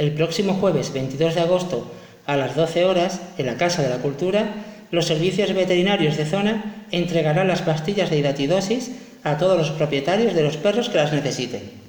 El próximo jueves 22 de agosto a las 12 horas, en la Casa de la Cultura, los servicios veterinarios de zona entregarán las pastillas de hidatidosis a todos los propietarios de los perros que las necesiten.